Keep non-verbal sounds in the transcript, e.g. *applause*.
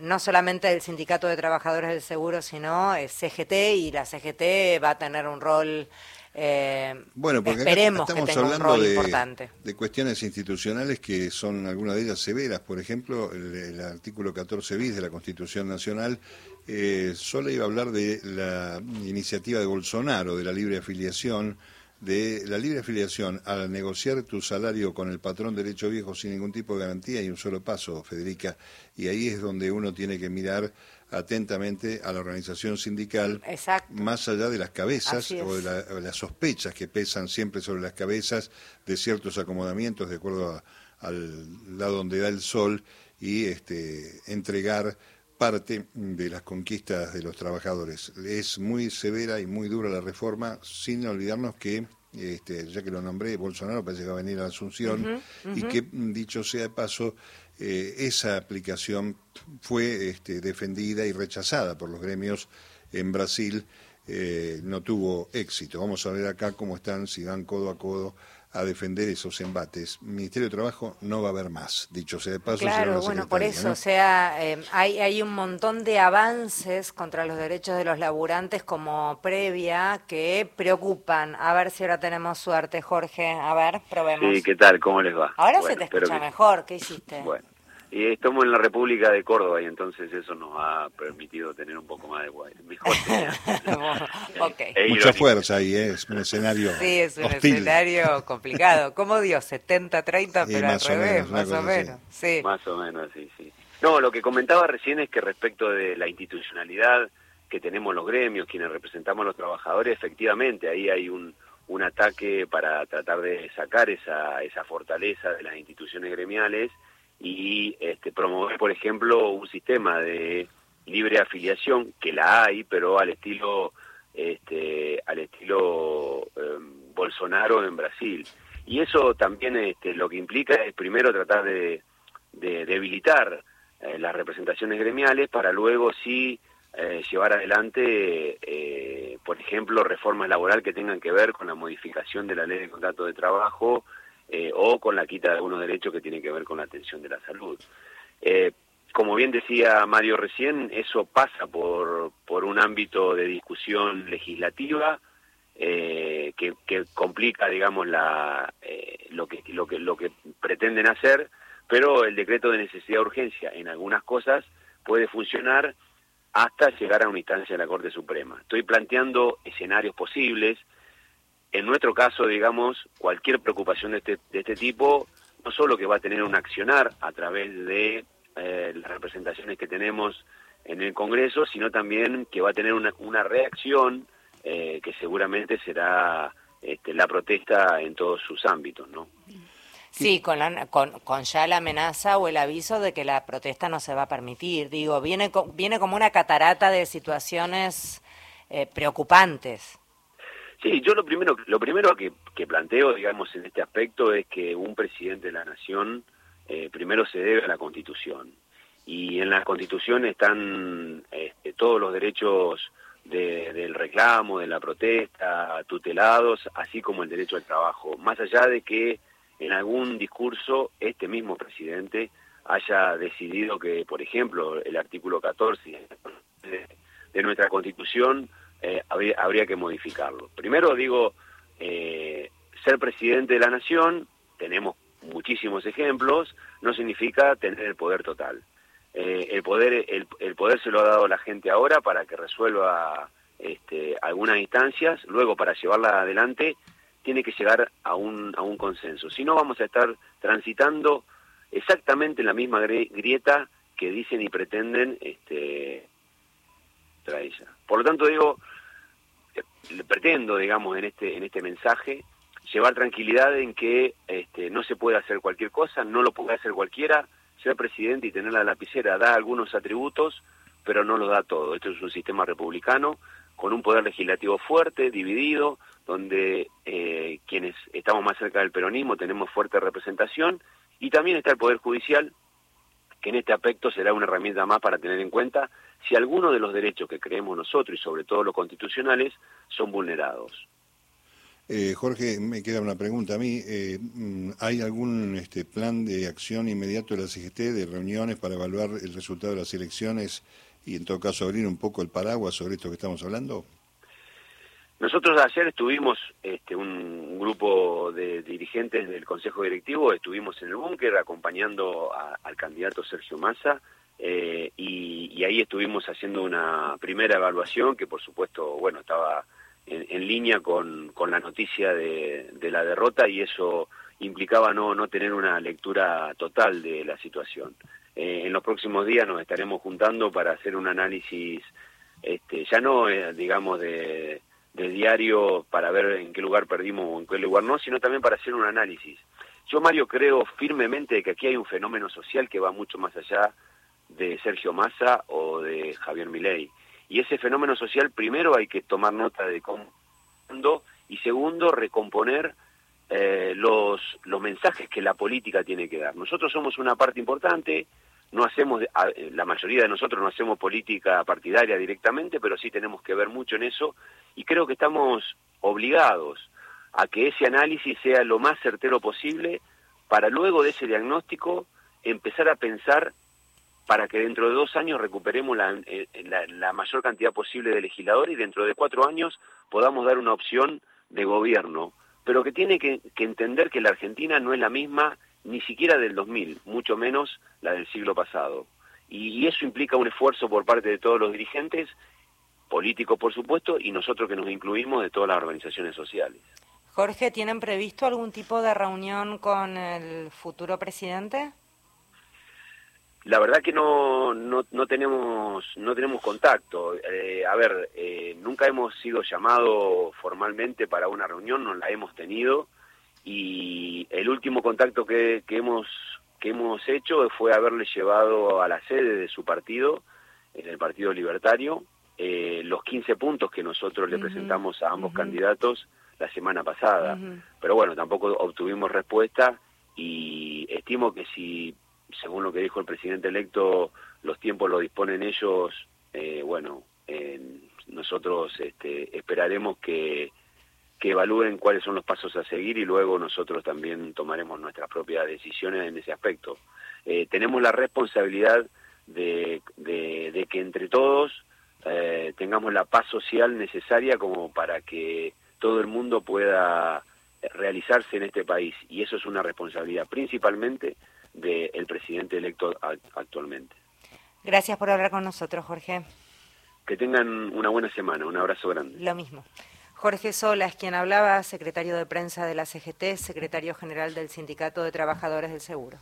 no solamente el Sindicato de Trabajadores del Seguro, sino el CGT, y la CGT va a tener un rol eh, bueno, porque esperemos estamos que tenga hablando un rol de, importante. de cuestiones institucionales que son algunas de ellas severas. Por ejemplo, el, el artículo 14 bis de la Constitución Nacional eh, solo iba a hablar de la iniciativa de Bolsonaro, de la libre afiliación, de la libre afiliación al negociar tu salario con el patrón derecho viejo sin ningún tipo de garantía y un solo paso, Federica. Y ahí es donde uno tiene que mirar atentamente a la organización sindical, Exacto. más allá de las cabezas o de, la- o las sospechas que pesan siempre sobre las cabezas de ciertos acomodamientos de acuerdo a- al lado donde da el sol y este, entregar parte de las conquistas de los trabajadores. Es muy severa y muy dura la reforma, sin olvidarnos que, este, ya que lo nombré, Bolsonaro parece que va a venir a Asunción y que, dicho sea de paso, eh, esa aplicación fue este, defendida y rechazada por los gremios en Brasil, eh, no tuvo éxito. Vamos a ver acá cómo están, si van codo a codo a defender esos embates. Ministerio de Trabajo no va a haber más, dicho sea de paso. Claro, bueno, por eso, ¿no? o sea, eh, hay, hay un montón de avances contra los derechos de los laburantes como previa que preocupan. A ver si ahora tenemos suerte, Jorge. A ver, probemos. Sí, ¿qué tal? ¿Cómo les va? Ahora Bueno, se te escucha que- mejor. ¿Qué hiciste? Bueno, y estamos en la República de Córdoba y entonces eso nos ha permitido tener un poco más de guay. Mejor *laughs* señal. Bueno, ok. Es Mucha fuerza ahí, ¿eh? es un escenario Sí, es un hostil. escenario complicado. ¿Cómo dio? 70-30, Y pero al revés, menos, más o menos. Sí. Más o menos, sí, sí. No, lo que comentaba recién es que respecto de la institucionalidad que tenemos los gremios, quienes representamos a los trabajadores, efectivamente ahí hay un, un ataque para tratar de sacar esa, esa fortaleza de las instituciones gremiales y este, promover, por ejemplo, un sistema de libre afiliación, que la hay, pero al estilo este, al estilo eh, Bolsonaro en Brasil. Y eso también este, lo que implica es primero tratar de, de debilitar eh, las representaciones gremiales para luego sí eh, llevar adelante, eh, por ejemplo, reformas laborales que tengan que ver con la modificación de la ley de contrato de trabajo eh, o con la quita de algunos derechos que tienen que ver con la atención de la salud. Eh, como bien decía Mario recién, eso pasa por, por un ámbito de discusión legislativa eh, que, complica, digamos, la, eh, lo, que, lo, que, lo que pretenden hacer, pero el decreto de necesidad de urgencia en algunas cosas puede funcionar hasta llegar a una instancia de la Corte Suprema. Estoy planteando escenarios posibles. En nuestro caso, digamos, cualquier preocupación de este, de este tipo, no solo que va a tener un accionar a través de eh, las representaciones que tenemos en el Congreso, sino también que va a tener una, una reacción eh, que seguramente será este, la protesta en todos sus ámbitos, ¿no? Sí, con, la- con, con ya la amenaza o el aviso de que la protesta no se va a permitir. Digo, viene, viene como una catarata de situaciones eh, preocupantes. Sí, yo lo primero, lo primero que, que planteo, digamos, en este aspecto es que un presidente de la nación eh, primero se debe a la Constitución. Y en la Constitución están este, todos los derechos de- del reclamo, de la protesta, tutelados, así como el derecho al trabajo. Más allá de que en algún discurso este mismo presidente haya decidido que, por ejemplo, el artículo 14 de, de nuestra Constitución eh, habría, habría que modificarlo. Primero digo, eh, ser presidente de la nación, tenemos muchísimos ejemplos, no significa tener el poder total. Eh, el poder el, poder se lo ha dado la gente ahora para que resuelva este, algunas instancias, luego para llevarla adelante tiene que llegar a un, a un consenso. Si no, vamos a estar transitando exactamente en la misma gri- grieta que dicen y pretenden este, Por lo tanto, digo, eh, pretendo, digamos, en este, en este mensaje, llevar tranquilidad en que este, no se puede hacer cualquier cosa, no lo puede hacer cualquiera, ser presidente y tener la lapicera da algunos atributos, pero no lo da todo. Esto es un sistema republicano con un poder legislativo fuerte, dividido, donde eh, quienes estamos más cerca del peronismo tenemos fuerte representación, y también está el Poder Judicial, que en este aspecto será una herramienta más para tener en cuenta si algunos de los derechos que creemos nosotros, y sobre todo los constitucionales, son vulnerados. Eh, Jorge, me queda una pregunta a mí. Eh, mm, ¿Hay algún este, plan de acción inmediato de la CGT, de reuniones para evaluar el resultado de las elecciones y en todo caso abrir un poco el paraguas sobre esto que estamos hablando? Nosotros ayer estuvimos, este, un grupo de dirigentes del Consejo Directivo, estuvimos en el búnker acompañando al candidato Sergio Massa eh, y, y, ahí estuvimos haciendo una primera evaluación que por supuesto, bueno, estaba en, línea con, con, la noticia de, de, la derrota y eso implicaba no, no tener una lectura total de la situación. Eh, en los próximos días nos estaremos juntando para hacer un análisis, este, ya no, eh, digamos, de, de diario para ver en qué lugar perdimos o en qué lugar no, sino también para hacer un análisis. Yo, Mario, creo firmemente que aquí hay un fenómeno social que va mucho más allá de Sergio Massa o de Javier Milei. Y ese fenómeno social, primero hay que tomar nota de cómo y segundo, recomponer eh, los, los mensajes que la política tiene que dar. Nosotros somos una parte importante, no hacemos, la mayoría de nosotros no hacemos política partidaria directamente, pero sí tenemos que ver mucho en eso y creo que estamos obligados a que ese análisis sea lo más certero posible para luego de ese diagnóstico empezar a pensar para que dentro de dos años recuperemos eh, la, la, mayor cantidad posible de legisladores y dentro de cuatro años podamos dar una opción de gobierno, pero que tiene que, que, entender que la Argentina no es la misma ni siquiera del 2000, mucho menos la del siglo pasado. Y, y eso implica un esfuerzo por parte de todos los dirigentes, políticos por supuesto, y nosotros que nos incluimos de todas las organizaciones sociales. Jorge, ¿tienen previsto algún tipo de reunión con el futuro presidente? La verdad que no, no, no tenemos no tenemos contacto. Eh, a ver, eh, nunca hemos sido llamados formalmente para una reunión, no la hemos tenido y el último contacto que, que hemos que hemos hecho fue haberle llevado a la sede de su partido, en el Partido Libertario, eh, los 15 puntos que nosotros le presentamos a ambos candidatos la semana pasada. Pero bueno, tampoco obtuvimos respuesta y estimo que si según lo que dijo el presidente electo, los tiempos lo disponen ellos, eh, bueno, nosotros este, esperaremos que, que evalúen cuáles son los pasos a seguir y luego nosotros también tomaremos nuestras propias decisiones en ese aspecto. Eh, tenemos la responsabilidad de, de, que entre todos eh, tengamos la paz social necesaria como para que todo el mundo pueda realizarse en este país y eso es una responsabilidad principalmente del presidente electo actualmente. Gracias por hablar con nosotros, Jorge. Que tengan una buena semana, un abrazo grande. Lo mismo. Jorge Sola es quien hablaba, secretario de prensa de la CGT, secretario general del Sindicato de Trabajadores del Seguro.